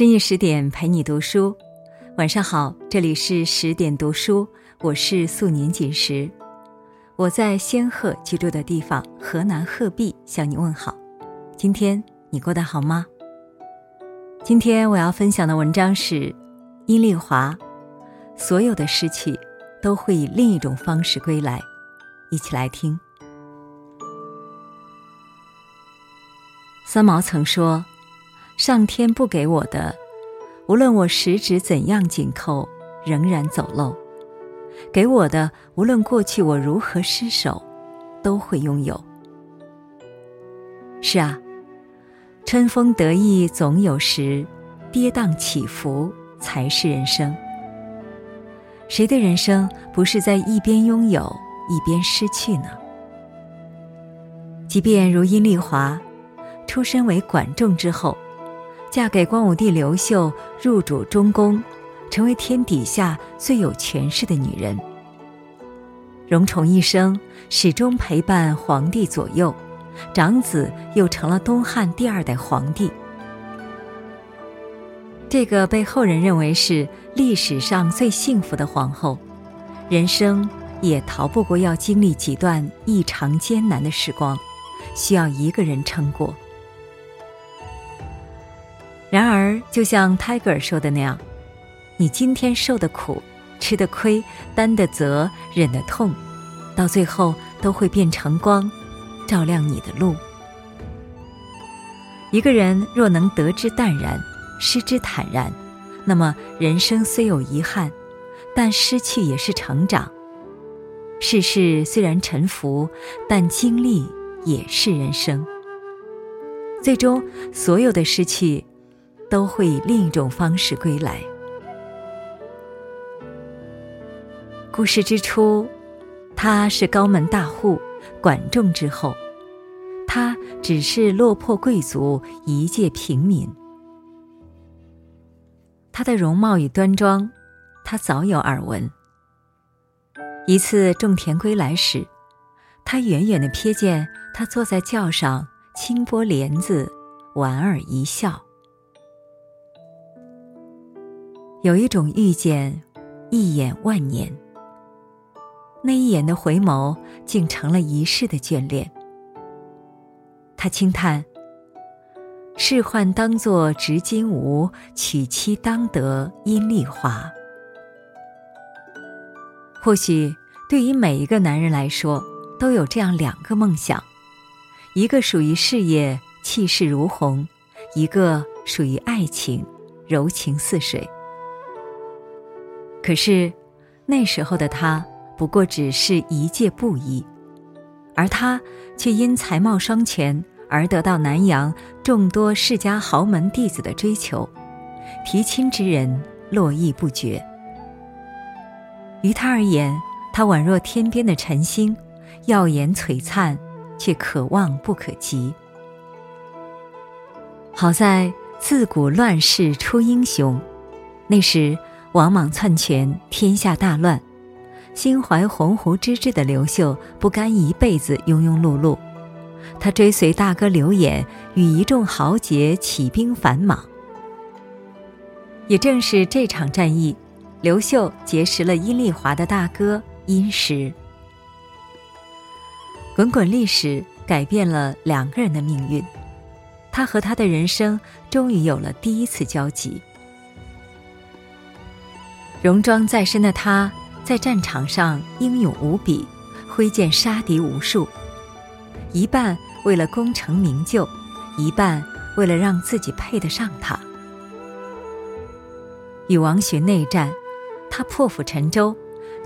深夜十点陪你读书，晚上好，这里是十点读书，我是素年锦时，我在仙鹤居住的地方河南鹤壁向你问好。今天你过得好吗？今天我要分享的文章是殷丽华，所有的失去都会以另一种方式归来，一起来听。三毛曾说。上天不给我的，无论我十指怎样紧扣，仍然走漏；给我的，无论过去我如何失手，都会拥有。是啊，春风得意总有时，跌宕起伏才是人生。谁的人生不是在一边拥有一边失去呢？即便如殷丽华，出身为管仲之后。嫁给光武帝刘秀，入主中宫，成为天底下最有权势的女人。荣宠一生，始终陪伴皇帝左右，长子又成了东汉第二代皇帝。这个被后人认为是历史上最幸福的皇后，人生也逃不过要经历几段异常艰难的时光，需要一个人撑过。然而，就像泰戈尔说的那样，你今天受的苦、吃的亏、担的责、忍的痛，到最后都会变成光，照亮你的路。一个人若能得之淡然，失之坦然，那么人生虽有遗憾，但失去也是成长。世事虽然沉浮，但经历也是人生。最终，所有的失去。都会以另一种方式归来。故事之初，他是高门大户，管仲之后，他只是落魄贵族，一介平民。他的容貌与端庄，他早有耳闻。一次种田归来时，他远远的瞥见他坐在轿上，轻拨帘子，莞尔一笑。有一种遇见，一眼万年。那一眼的回眸，竟成了一世的眷恋。他轻叹：“仕宦当作执金吾，娶妻当得阴丽华。”或许对于每一个男人来说，都有这样两个梦想：一个属于事业，气势如虹；一个属于爱情，柔情似水。可是，那时候的他不过只是一介布衣，而他却因才貌双全而得到南阳众多世家豪门弟子的追求，提亲之人络绎不绝。于他而言，他宛若天边的晨星，耀眼璀璨，却可望不可及。好在自古乱世出英雄，那时。王莽篡权，天下大乱。心怀鸿鹄之志的刘秀不甘一辈子庸庸碌碌，他追随大哥刘演，与一众豪杰起兵反莽。也正是这场战役，刘秀结识了殷丽华的大哥殷实。滚滚历史改变了两个人的命运，他和他的人生终于有了第一次交集。戎装在身的他，在战场上英勇无比，挥剑杀敌无数，一半为了功成名就，一半为了让自己配得上他。与王寻内战，他破釜沉舟，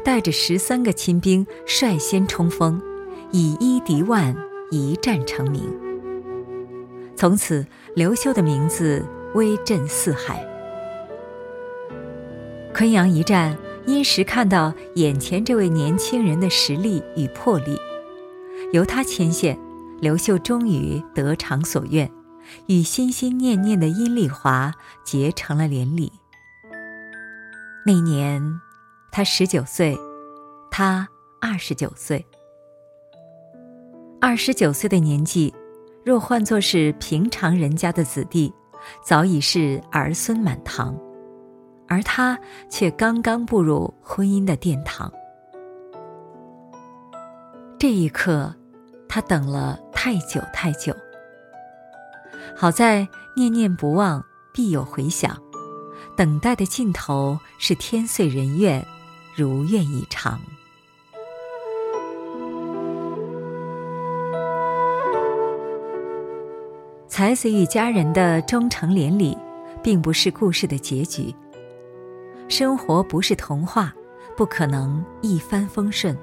带着十三个亲兵率先冲锋，以一敌万，一战成名。从此，刘秀的名字威震四海。昆阳一战，殷实看到眼前这位年轻人的实力与魄力，由他牵线，刘秀终于得偿所愿，与心心念念的殷丽华结成了连理。那年，他十九岁，他二十九岁。二十九岁的年纪，若换作是平常人家的子弟，早已是儿孙满堂，而他却刚刚步入婚姻的殿堂。这一刻，他等了太久太久。好在念念不忘，必有回响。等待的尽头是天遂人愿，如愿以偿。才子与佳人的终成连理，并不是故事的结局。生活不是童话，不可能一帆风顺。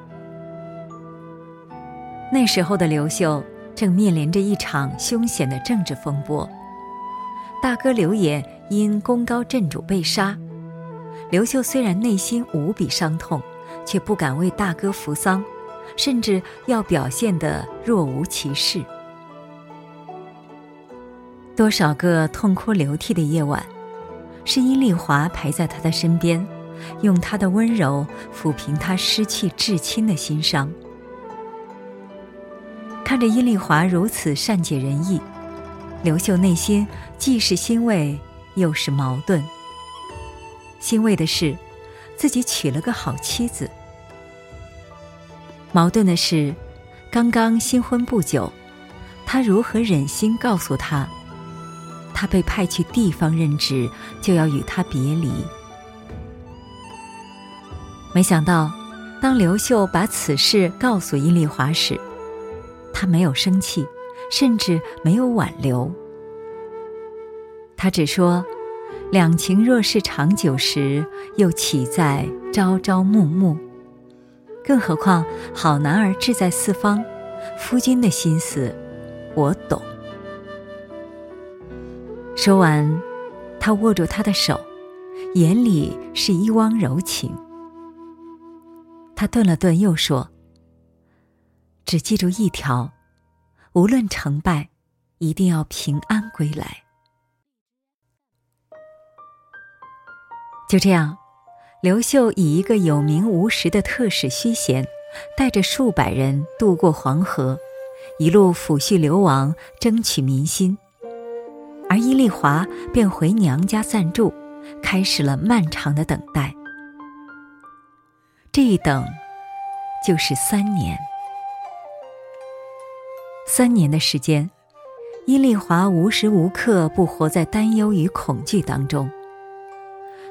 那时候的刘秀正面临着一场凶险的政治风波，大哥刘演因功高震主被杀。刘秀虽然内心无比伤痛，却不敢为大哥扶丧，甚至要表现得若无其事。多少个痛哭流涕的夜晚，是殷丽华陪在他的身边，用她的温柔抚平他失去至亲的心伤。看着殷丽华如此善解人意，刘秀内心既是欣慰，又是矛盾。欣慰的是，自己娶了个好妻子；矛盾的是，刚刚新婚不久，他如何忍心告诉他，他被派去地方任职，就要与他别离？没想到，当刘秀把此事告诉殷丽华时，他没有生气，甚至没有挽留。他只说：“两情若是长久时，又岂在朝朝暮暮？更何况好男儿志在四方，夫君的心思，我懂。”说完，他握住她的手，眼里是一汪柔情。他顿了顿，又说。只记住一条，无论成败，一定要平安归来。就这样，刘秀以一个有名无实的特使虚衔，带着数百人渡过黄河，一路抚恤流亡，争取民心。而伊丽华便回娘家暂住，开始了漫长的等待。这一等，就是三年。三年的时间，伊丽华无时无刻不活在担忧与恐惧当中。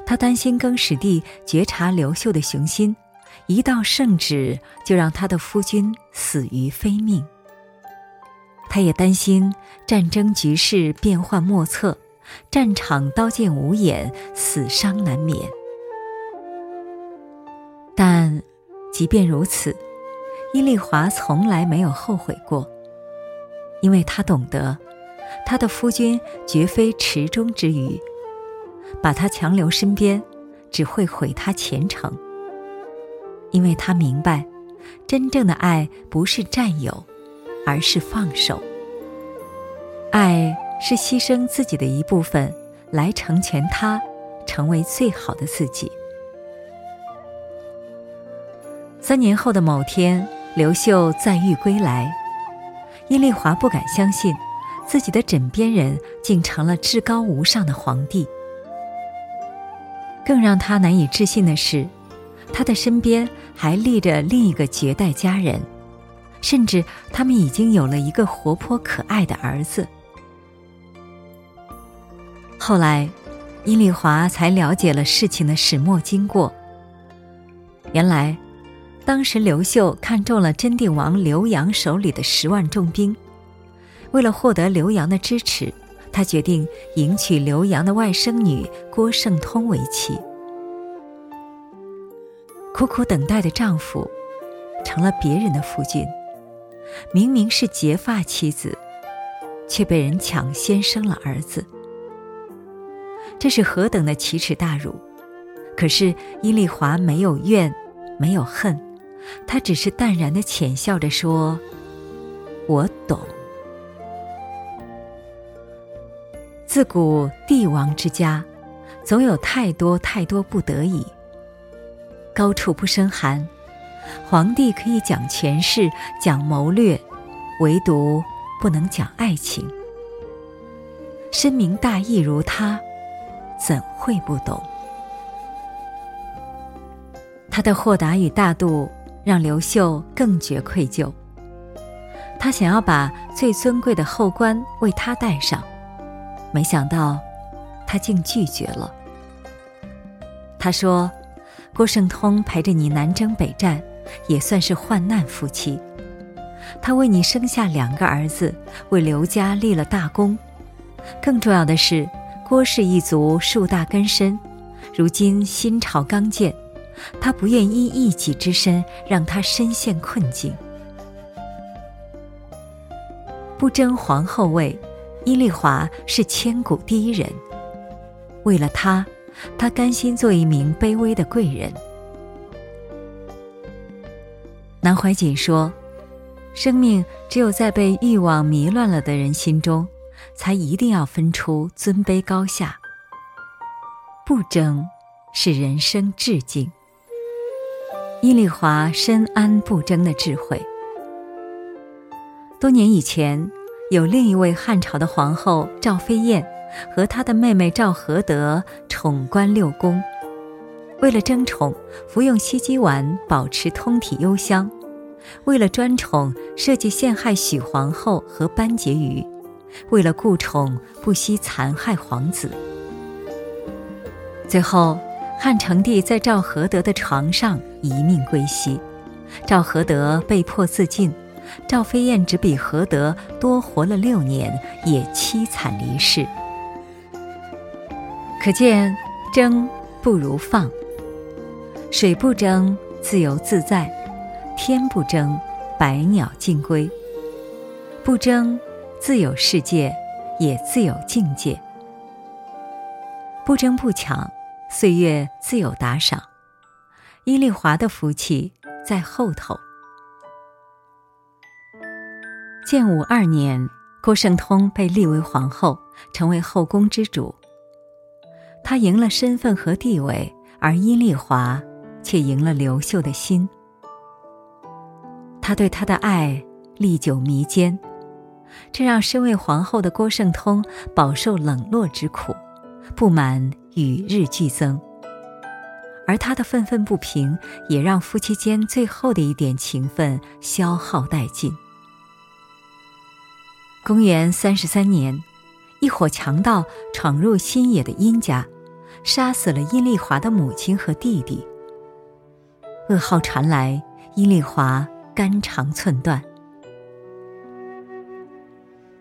他担心更始帝觉察刘秀的雄心，一道圣旨就让他的夫君死于非命。他也担心战争局势变幻莫测，战场刀剑无眼，死伤难免。但即便如此，伊丽华从来没有后悔过。因为他懂得，他的夫君绝非池中之鱼，把他强留身边，只会毁他前程。因为他明白，真正的爱不是占有，而是放手。爱是牺牲自己的一部分，来成全他，成为最好的自己。三年后的某天，刘秀再遇归来。殷丽华不敢相信，自己的枕边人竟成了至高无上的皇帝。更让他难以置信的是，他的身边还立着另一个绝代佳人，甚至他们已经有了一个活泼可爱的儿子。后来，殷丽华才了解了事情的始末经过。原来。当时刘秀看中了真定王刘阳手里的十万重兵，为了获得刘阳的支持，他决定迎娶刘阳的外甥女郭圣通为妻。苦苦等待的丈夫，成了别人的夫君。明明是结发妻子，却被人抢先生了儿子，这是何等的奇耻大辱！可是伊丽华没有怨，没有恨。她只是淡然的浅笑着说：“我懂。自古帝王之家，总有太多太多不得已。高处不胜寒，皇帝可以讲权势，讲谋略，唯独不能讲爱情。深明大义如他，怎会不懂？他的豁达与大度让刘秀更觉愧疚。他想要把最尊贵的后冠为他戴上，没想到他竟拒绝了。他说：“郭圣通陪着你南征北战，也算是患难夫妻。他为你生下两个儿子，为刘家立了大功。更重要的是，郭氏一族树大根深，如今新朝刚建。”他不愿因一己之身让他深陷困境。不争皇后位，伊丽华是千古第一人。为了他，他甘心做一名卑微的贵人。南怀瑾说：“生命只有在被欲望迷乱了的人心中，才一定要分出尊卑高下。不争，是人生至境。”伊丽华深谙不争的智慧。多年以前，有另一位汉朝的皇后赵飞燕，和她的妹妹赵合德宠冠六宫。为了争宠，服用西鸡丸保持通体幽香；为了专宠，设计陷害许皇后和班婕妤；为了顾宠，不惜残害皇子。最后。汉成帝在赵合德的床上一命归西，赵合德被迫自尽，赵飞燕只比合德多活了六年，也凄惨离世。可见争不如放，水不争自由自在，天不争百鸟尽归。不争自有世界，也自有境界。不争不抢。岁月自有打赏，伊丽华的福气在后头。建武二年，郭圣通被立为皇后，成为后宫之主。她赢了身份和地位，而伊丽华却赢了刘秀的心。他对她的爱历久弥坚，这让身为皇后的郭圣通饱受冷落之苦，不满。与日俱增，而他的愤愤不平也让夫妻间最后的一点情分消耗殆尽。公元三十三年，一伙强盗闯入新野的殷家，杀死了殷丽华的母亲和弟弟。噩耗传来，殷丽华肝肠寸断，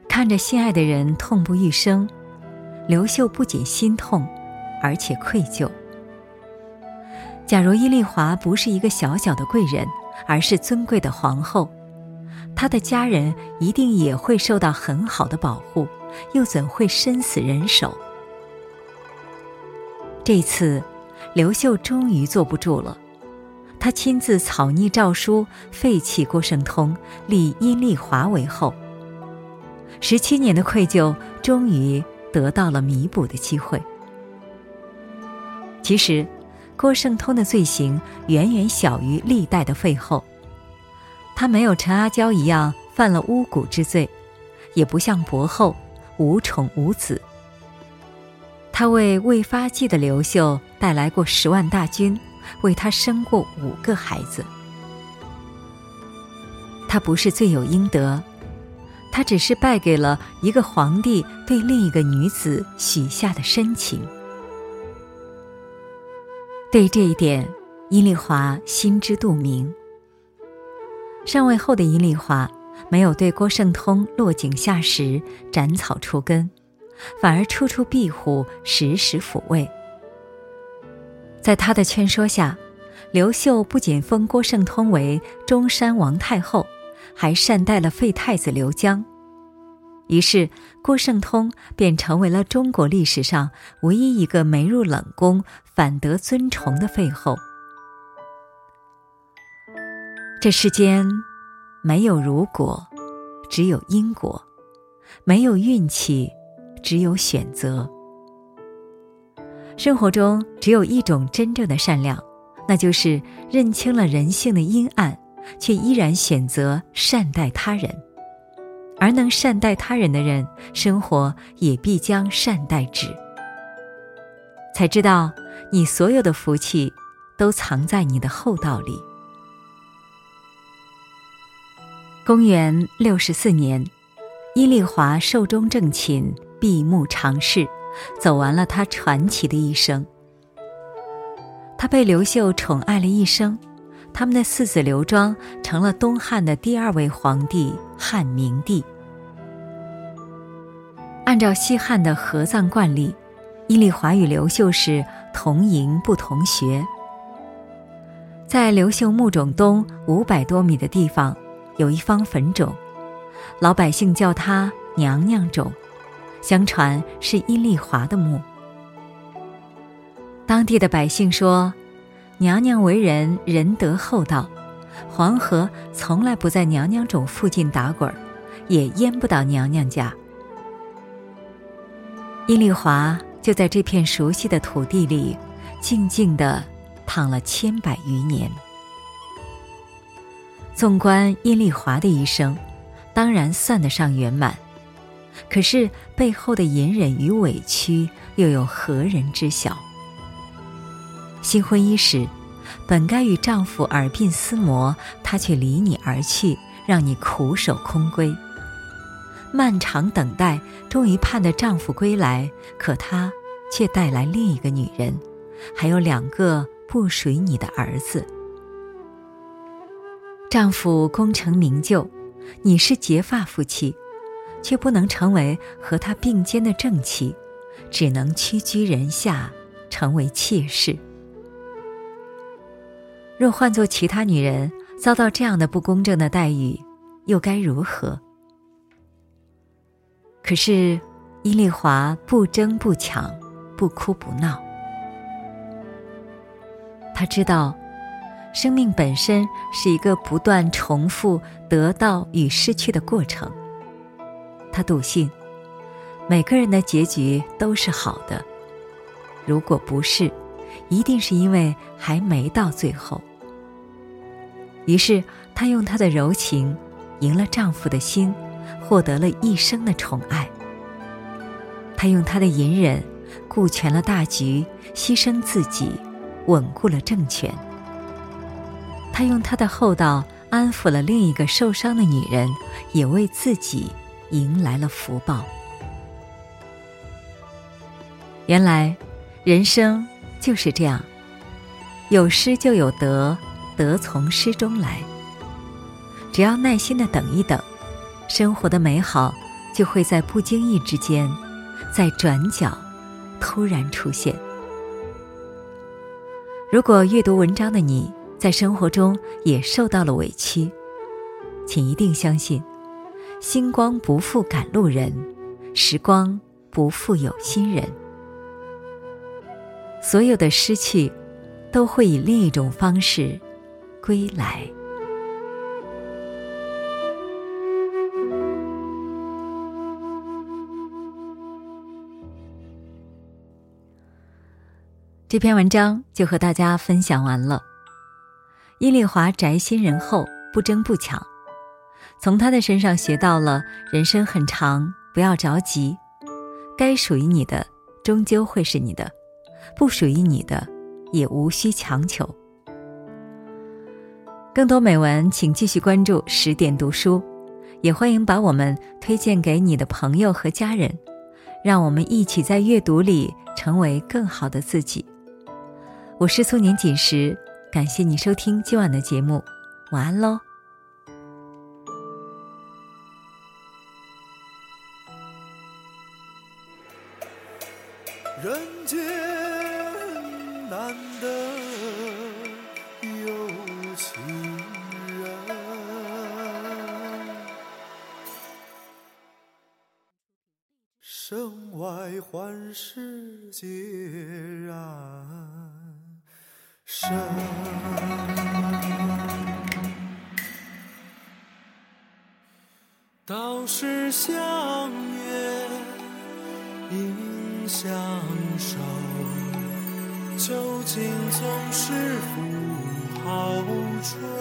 看着心爱的人痛不欲生，刘秀不仅心痛。而且愧疚。假如伊丽华不是一个小小的贵人，而是尊贵的皇后，她的家人一定也会受到很好的保护，又怎会身死人手？这次，刘秀终于坐不住了，他亲自草拟诏书，废弃郭圣通，立阴丽华为后。十七年的愧疚，终于得到了弥补的机会。其实，郭圣通的罪行远远小于历代的废后。他没有陈阿娇一样犯了巫蛊之罪，也不像伯后无宠无子。他为未发迹的刘秀带来过十万大军，为他生过五个孩子。他不是罪有应得，他只是败给了一个皇帝对另一个女子许下的深情。对这一点，伊丽华心知肚明。上位后的伊丽华没有对郭圣通落井下石、斩草除根，反而处处庇护、时时抚慰。在他的劝说下，刘秀不仅封郭圣通为中山王太后，还善待了废太子刘江。于是，郭圣通便成为了中国历史上唯一一个没入冷宫反得尊崇的废后。这世间没有如果，只有因果；没有运气，只有选择。生活中只有一种真正的善良，那就是认清了人性的阴暗，却依然选择善待他人。而能善待他人的人，生活也必将善待之。才知道，你所有的福气，都藏在你的厚道里。公元六十四年，伊丽华寿终正寝，闭目长逝，走完了他传奇的一生。他被刘秀宠爱了一生，他们的四子刘庄成了东汉的第二位皇帝汉明帝。按照西汉的合葬惯例，伊丽华与刘秀是同营不同穴。在刘秀墓冢东五百多米的地方，有一方坟冢，老百姓叫它“娘娘冢”，相传是伊丽华的墓。当地的百姓说，娘娘为人仁德厚道，黄河从来不在娘娘冢附近打滚儿，也淹不到娘娘家。伊丽华就在这片熟悉的土地里，静静地躺了千百余年。纵观伊丽华的一生，当然算得上圆满，可是背后的隐忍与委屈，又有何人知晓？新婚伊始，本该与丈夫耳鬓厮磨，他却离你而去，让你苦守空闺。漫长等待，终于盼得丈夫归来，可他却带来另一个女人，还有两个不属于你的儿子。丈夫功成名就，你是结发夫妻，却不能成为和他并肩的正妻，只能屈居人下，成为妾室。若换做其他女人遭到这样的不公正的待遇，又该如何？可是，伊丽华不争不抢，不哭不闹。她知道，生命本身是一个不断重复得到与失去的过程。她笃信，每个人的结局都是好的。如果不是，一定是因为还没到最后。于是，她用她的柔情，赢了丈夫的心，获得了一生的宠爱。她用她的隐忍，顾全了大局，牺牲自己，稳固了政权。她用她的厚道，安抚了另一个受伤的女人，也为自己迎来了福报。原来，人生就是这样，有失就有得。得从失中来，只要耐心的等一等，生活的美好就会在不经意之间，在转角突然出现。如果阅读文章的你在生活中也受到了委屈，请一定相信，星光不负赶路人，时光不负有心人。所有的失去，都会以另一种方式。归来。这篇文章就和大家分享完了。伊丽华宅心仁厚，不争不抢，从他的身上学到了人生很长，不要着急，该属于你的终究会是你的，不属于你的也无需强求。更多美文，请继续关注十点读书，也欢迎把我们推荐给你的朋友和家人，让我们一起在阅读里成为更好的自己。我是苏年锦时，感谢你收听今晚的节目，晚安喽。应相守，究竟总是负好春。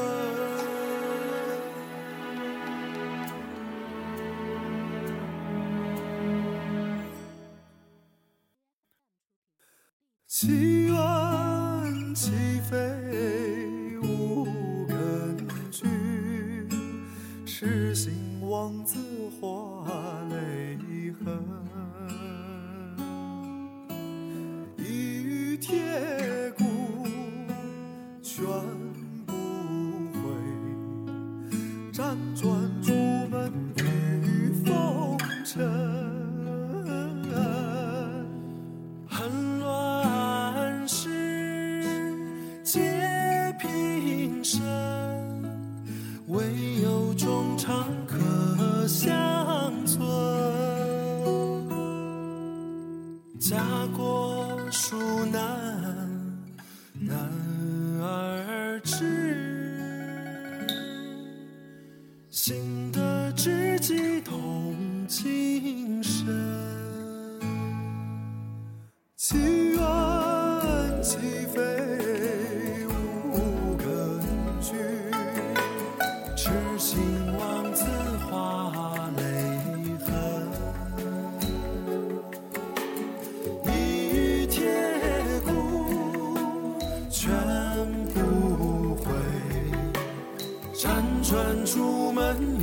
心王子化泪痕。一遇铁骨全不悔，辗转出门。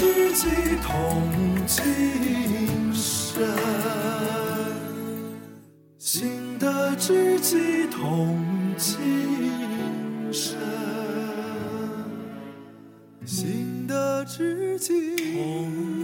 知己同今生心的知己同今生心的知己